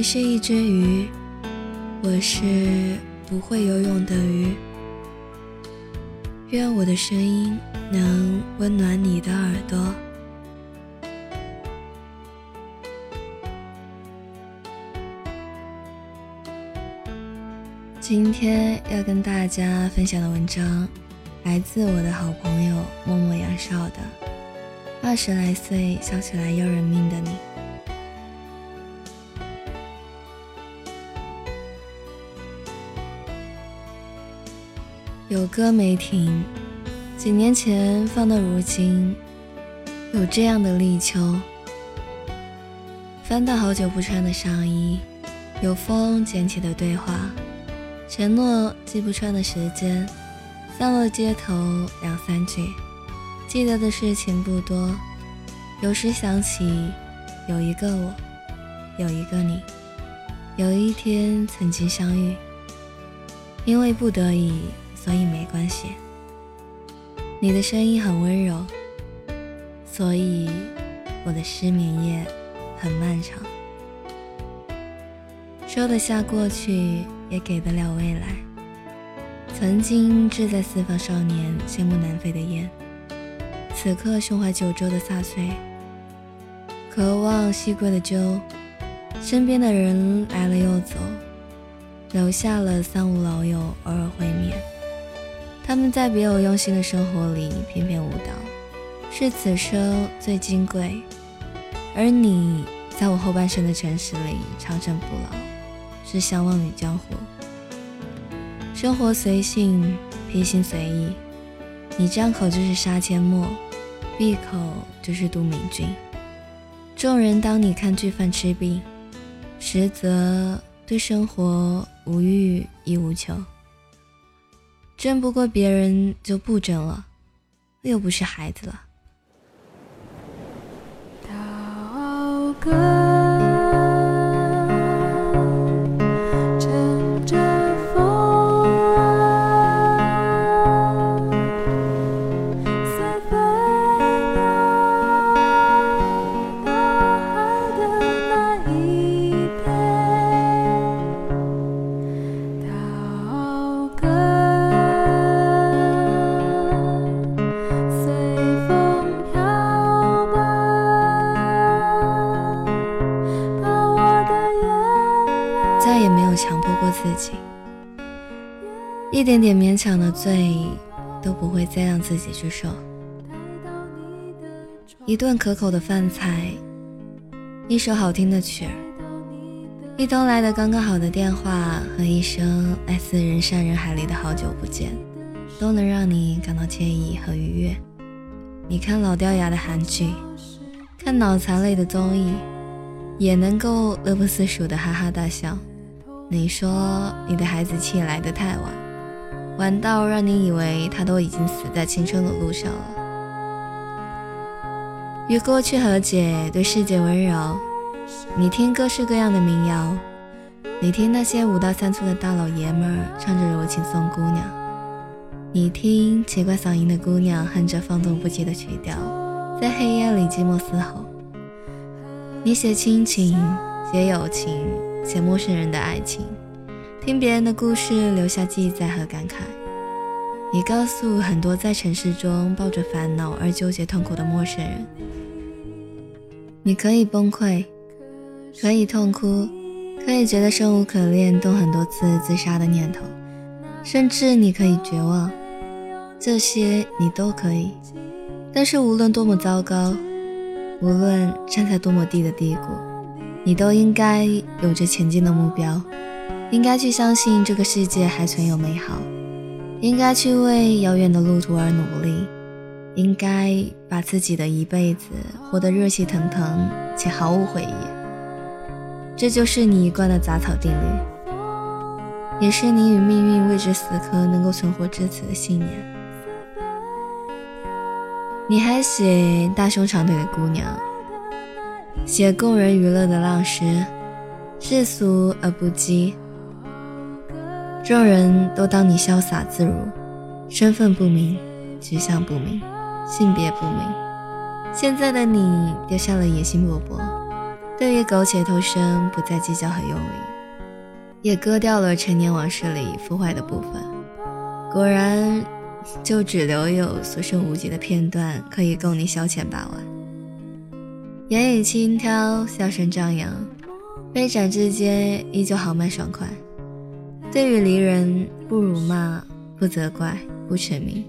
你是一只鱼，我是不会游泳的鱼。愿我的声音能温暖你的耳朵。今天要跟大家分享的文章，来自我的好朋友默默杨少的《二十来岁笑起来要人命的你》。有歌没停，几年前放到如今，有这样的立秋。翻到好久不穿的上衣，有风捡起的对话，承诺记不穿的时间，散落街头两三句，记得的事情不多。有时想起，有一个我，有一个你，有一天曾经相遇，因为不得已。所以没关系，你的声音很温柔，所以我的失眠夜很漫长。收得下过去，也给得了未来。曾经志在四方少年，羡慕南飞的雁，此刻胸怀九州的飒穗，渴望西归的鸠。身边的人来了又走，留下了三五老友偶尔会面。他们在别有用心的生活里翩翩舞蹈，是此生最金贵；而你在我后半生的城市里长生不老，是相忘于江湖。生活随性，披星随意，你张口就是杀阡陌，闭口就是杜明君。众人当你看剧犯吃病，实则对生活无欲亦无求。争不过别人就不争了，又不是孩子了。自己一点点勉强的罪都不会再让自己去受。一顿可口的饭菜，一首好听的曲儿，一通来的刚刚好的电话和一声来自人山人海里的好久不见，都能让你感到惬意和愉悦。你看老掉牙的韩剧，看脑残类的综艺，也能够乐不思蜀的哈哈大笑。你说你的孩子气来得太晚，晚到让你以为他都已经死在青春的路上了。与过去和解，对世界温柔。你听各式各样的民谣，你听那些五大三粗的大老爷们儿唱着柔情送姑娘，你听奇怪嗓音的姑娘哼着放纵不羁的曲调，在黑夜里寂寞嘶吼。你写亲情，写友情。写陌生人的爱情，听别人的故事，留下记载和感慨。你告诉很多在城市中抱着烦恼而纠结痛苦的陌生人，你可以崩溃，可以痛哭，可以觉得生无可恋，动很多次自杀的念头，甚至你可以绝望，这些你都可以。但是无论多么糟糕，无论站在多么低的低谷。你都应该有着前进的目标，应该去相信这个世界还存有美好，应该去为遥远的路途而努力，应该把自己的一辈子活得热气腾腾且毫无悔意。这就是你一贯的杂草定律，也是你与命运未知死磕能够存活至此的信念。你还写大胸长腿的姑娘。写供人娱乐的浪诗，世俗而不羁，众人都当你潇洒自如，身份不明，局相不明，性别不明。现在的你丢下了野心勃勃，对于苟且偷生不再计较和用力，也割掉了陈年往事里腐坏的部分。果然，就只留有所剩无几的片段可以供你消遣把玩。言语轻佻，笑声张扬，杯盏之间依旧豪迈爽快。对于离人，不辱骂，不责怪，不沉迷，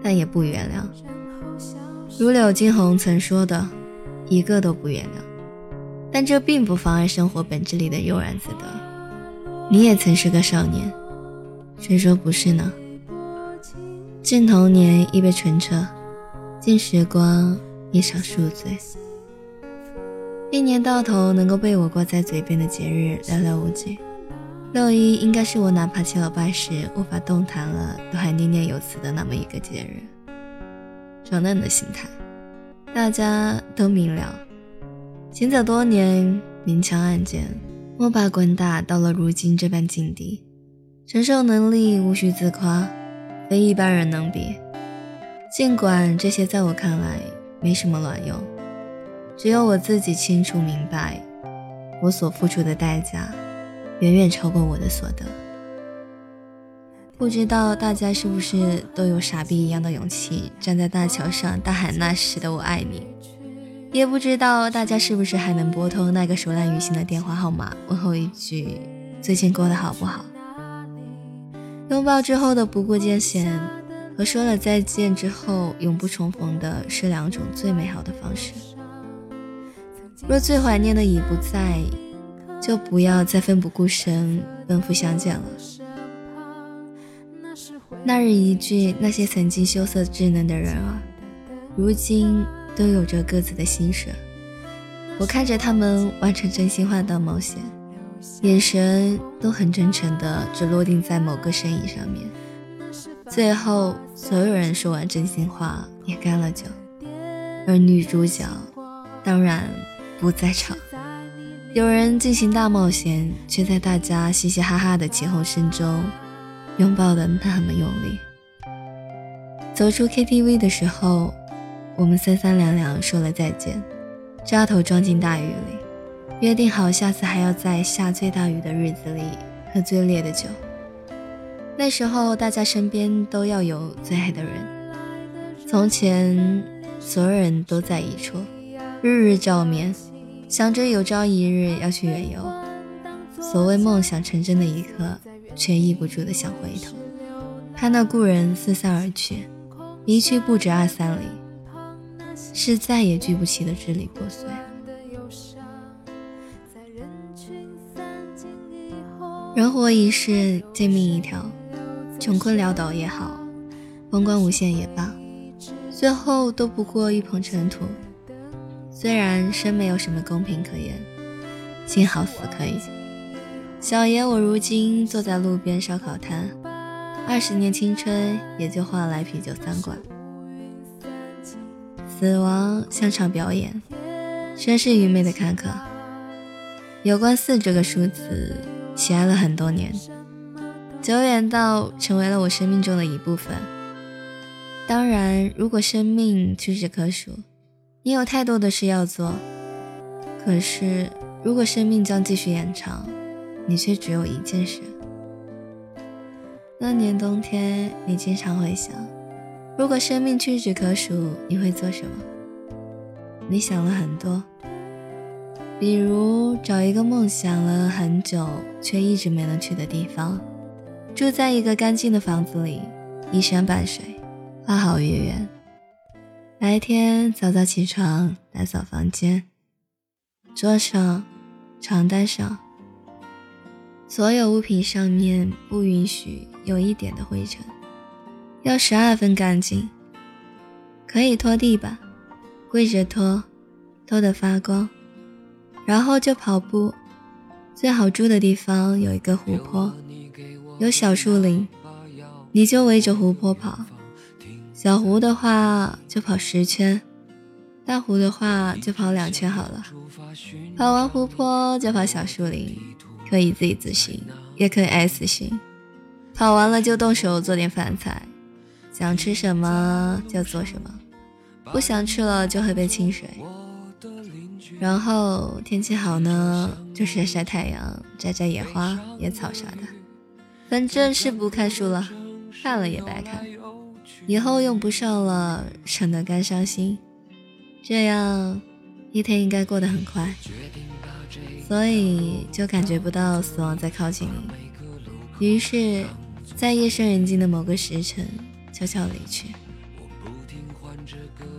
但也不原谅。如柳金红曾说的：“一个都不原谅。”但这并不妨碍生活本质里的悠然自得。你也曾是个少年，谁说不是呢？敬童年一杯醇澈，敬时光一场宿醉。一年到头能够被我挂在嘴边的节日寥寥无几。六一应该是我哪怕七老八十无法动弹了，都还念念有词的那么一个节日。装嫩的心态，大家都明了。行走多年，明枪暗箭，摸爬滚打，到了如今这般境地，承受能力无需自夸。非一般人能比。尽管这些在我看来没什么卵用，只有我自己清楚明白，我所付出的代价远远超过我的所得。不知道大家是不是都有傻逼一样的勇气，站在大桥上大喊那时的我爱你？也不知道大家是不是还能拨通那个熟烂于心的电话号码，问候一句最近过得好不好？拥抱之后的不顾艰险，和说了再见之后永不重逢的是两种最美好的方式。若最怀念的已不在，就不要再奋不顾身奔赴相见了。那日一句，那些曾经羞涩稚嫩的人儿，如今都有着各自的心事。我看着他们完成真心话大冒险。眼神都很真诚的，只落定在某个身影上面。最后，所有人说完真心话，也干了酒，而女主角当然不在场。有人进行大冒险，却在大家嘻嘻哈哈的起哄声中，拥抱的那么用力。走出 KTV 的时候，我们三三两两说了再见，扎头撞进大雨里。约定好，下次还要在下最大雨的日子里喝最烈的酒。那时候，大家身边都要有最爱的人。从前，所有人都在一处，日日照面，想着有朝一日要去远游。所谓梦想成真的一刻，却抑不住的想回头，看那故人四散而去，一去不止二三里，是再也聚不齐的支离破碎。人活一世，贱命一条，穷困潦倒也好，风光无限也罢，最后都不过一捧尘土。虽然生没有什么公平可言，幸好死可以。小爷我如今坐在路边烧烤摊，二十年青春也就换来啤酒三罐。死亡像场表演，生是愚昧的看客。有关四这个数字。喜爱了很多年，久远到成为了我生命中的一部分。当然，如果生命屈指可数，你有太多的事要做。可是，如果生命将继续延长，你却只有一件事。那年冬天，你经常会想，如果生命屈指可数，你会做什么？你想了很多。比如找一个梦想了很久却一直没能去的地方，住在一个干净的房子里，依山傍水，花好月圆。白天早早起床打扫房间，桌上、床单上，所有物品上面不允许有一点的灰尘，要十二分干净。可以拖地板，跪着拖，拖得发光。然后就跑步，最好住的地方有一个湖泊，有小树林，你就围着湖泊跑。小湖的话就跑十圈，大湖的话就跑两圈好了。跑完湖泊就跑小树林，可以 Z 字形，也可以 S 型。跑完了就动手做点饭菜，想吃什么就做什么，不想吃了就喝杯清水。然后天气好呢，就晒晒太阳，摘摘野花、野草啥的。反正是不看书了，看了也白看，以后用不上了，省得干伤心。这样一天应该过得很快，所以就感觉不到死亡在靠近你。于是，在夜深人静的某个时辰，悄悄离去。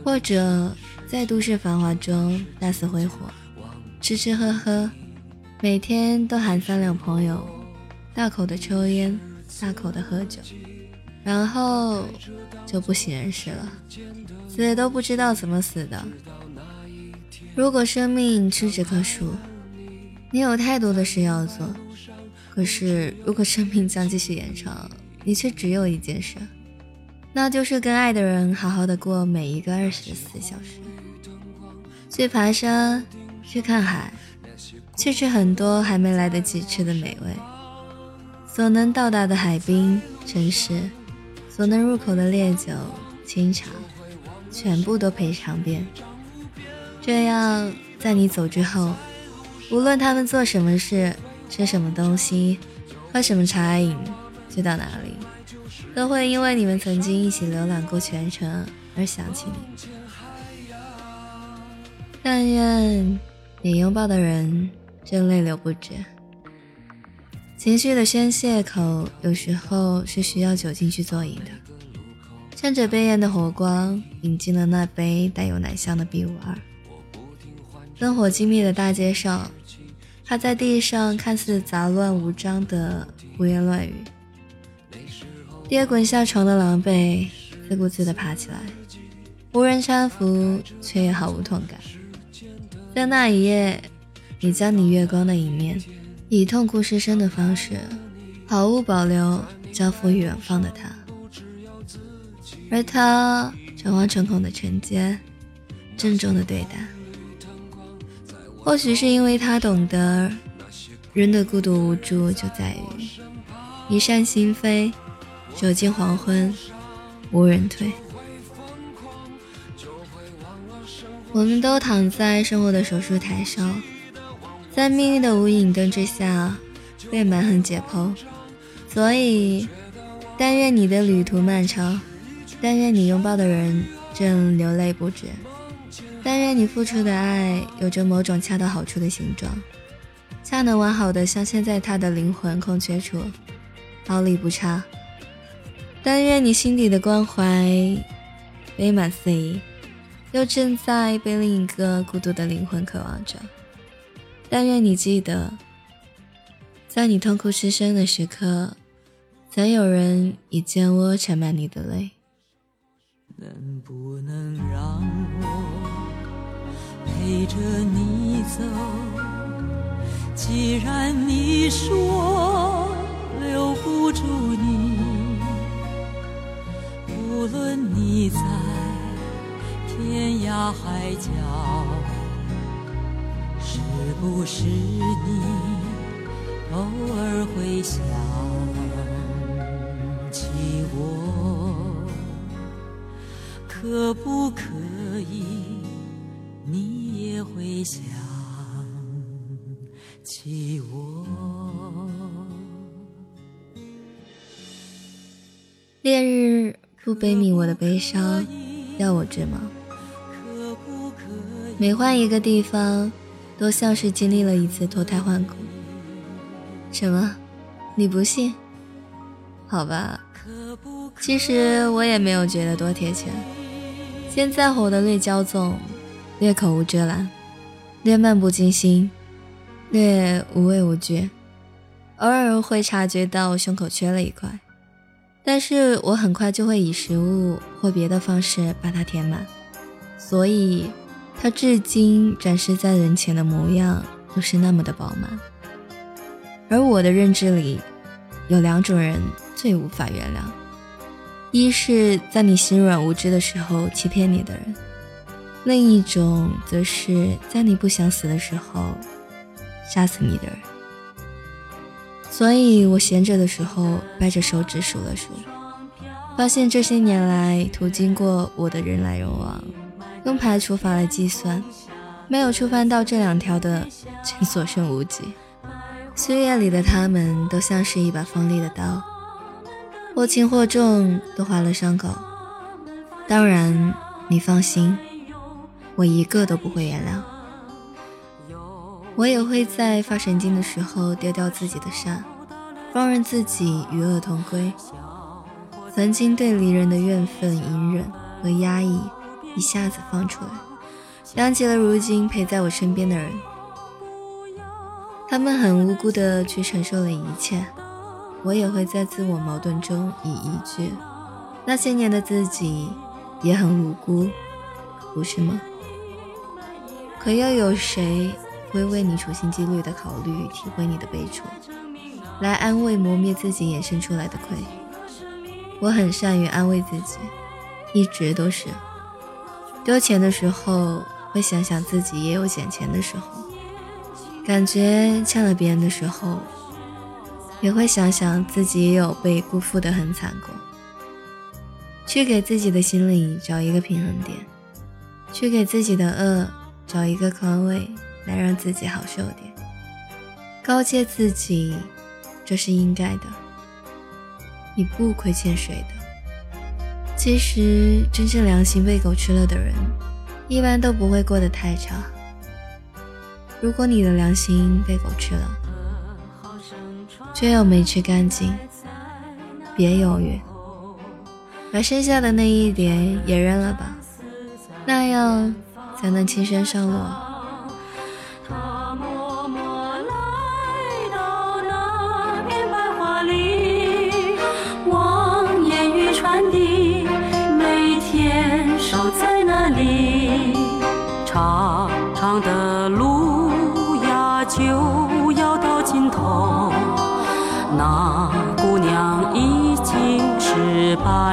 或者在都市繁华中大肆挥霍，吃吃喝喝，每天都喊三两朋友，大口的抽烟，大口的喝酒，然后就不省人事了，死都不知道怎么死的。如果生命是这棵树，你有太多的事要做，可是如果生命将继续延长，你却只有一件事。那就是跟爱的人好好的过每一个二十四小时，去爬山，去看海，去吃很多还没来得及吃的美味。所能到达的海滨城市，所能入口的烈酒清茶，全部都陪尝遍。这样，在你走之后，无论他们做什么事，吃什么东西，喝什么茶饮，去到哪里。都会因为你们曾经一起浏览过全城而想起你。但愿你拥抱的人真泪流不止。情绪的宣泄口有时候是需要酒精去做引的。趁着杯沿的火光，饮进了那杯带有奶香的 B 五二。灯火尽灭的大街上，趴在地上看似杂乱无章的胡言乱语。跌滚下床的狼狈，自顾自地爬起来，无人搀扶，却也毫无痛感。在那一夜，你将你月光的一面，以痛哭失声的方式，毫无保留交付于远方的他，而他诚惶诚恐的承接，郑重的对待。或许是因为他懂得，人的孤独无助就在于一扇心扉。酒尽黄昏，无人退。我们都躺在生活的手术台上，在命运的无影灯之下，被蛮横解剖。所以，但愿你的旅途漫长，但愿你拥抱的人正流泪不止，但愿你付出的爱有着某种恰到好处的形状，恰能完好的镶嵌在他的灵魂空缺处，毫厘不差。但愿你心底的关怀杯满肆意，又正在被另一个孤独的灵魂渴望着。但愿你记得，在你痛哭失声的时刻，曾有人以肩窝盛满你的泪。能不能让我陪着你走？既然你说留不住你。无论你在天涯海角，不是你偶尔会想起我？可不可以你也会想起我？烈日。不悲悯我的悲伤，要我治吗？每换一个地方，都像是经历了一次脱胎换骨。什么？你不信？好吧，其实我也没有觉得多贴切。现在活得略骄纵，略口无遮拦，略漫不经心，略无畏无惧，偶尔会察觉到胸口缺了一块。但是我很快就会以食物或别的方式把它填满，所以他至今展示在人前的模样都是那么的饱满。而我的认知里，有两种人最无法原谅：一是在你心软无知的时候欺骗你的人；另一种则是在你不想死的时候杀死你的人。所以我闲着的时候，掰着手指数了数，发现这些年来途经过我的人来人往，用排除法来计算，没有触犯到这两条的，请所剩无几。岁月里的他们，都像是一把锋利的刀，或轻或重，都划了伤口。当然，你放心，我一个都不会原谅。我也会在发神经的时候丢掉自己的善，放任自己与恶同归。曾经对离人的怨愤、隐忍和压抑，一下子放出来，想起了如今陪在我身边的人，他们很无辜的去承受了一切，我也会在自我矛盾中以一句：“那些年的自己也很无辜，不是吗？”可又有谁？会为你处心积虑的考虑，体会你的悲楚，来安慰磨灭自己衍生出来的愧。我很善于安慰自己，一直都是。丢钱的时候，会想想自己也有捡钱的时候；感觉欠了别人的时候，也会想想自己也有被辜负的很惨过。去给自己的心里找一个平衡点，去给自己的恶找一个宽慰。来让自己好受点，告诫自己，这是应该的。你不亏欠谁的。其实，真正良心被狗吃了的人，一般都不会过得太差。如果你的良心被狗吃了，却又没吃干净，别犹豫，把剩下的那一点也扔了吧，那样才能轻身上路。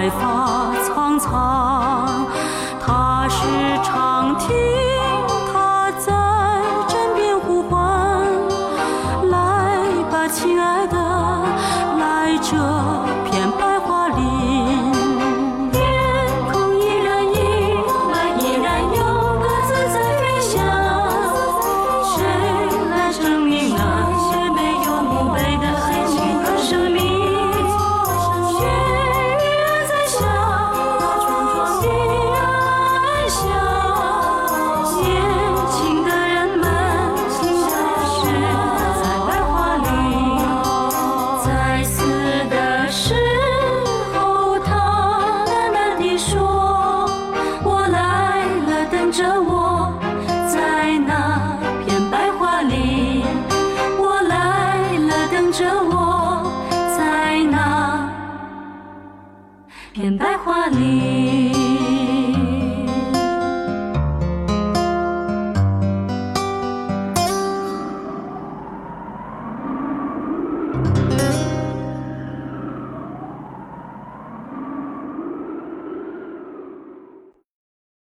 是白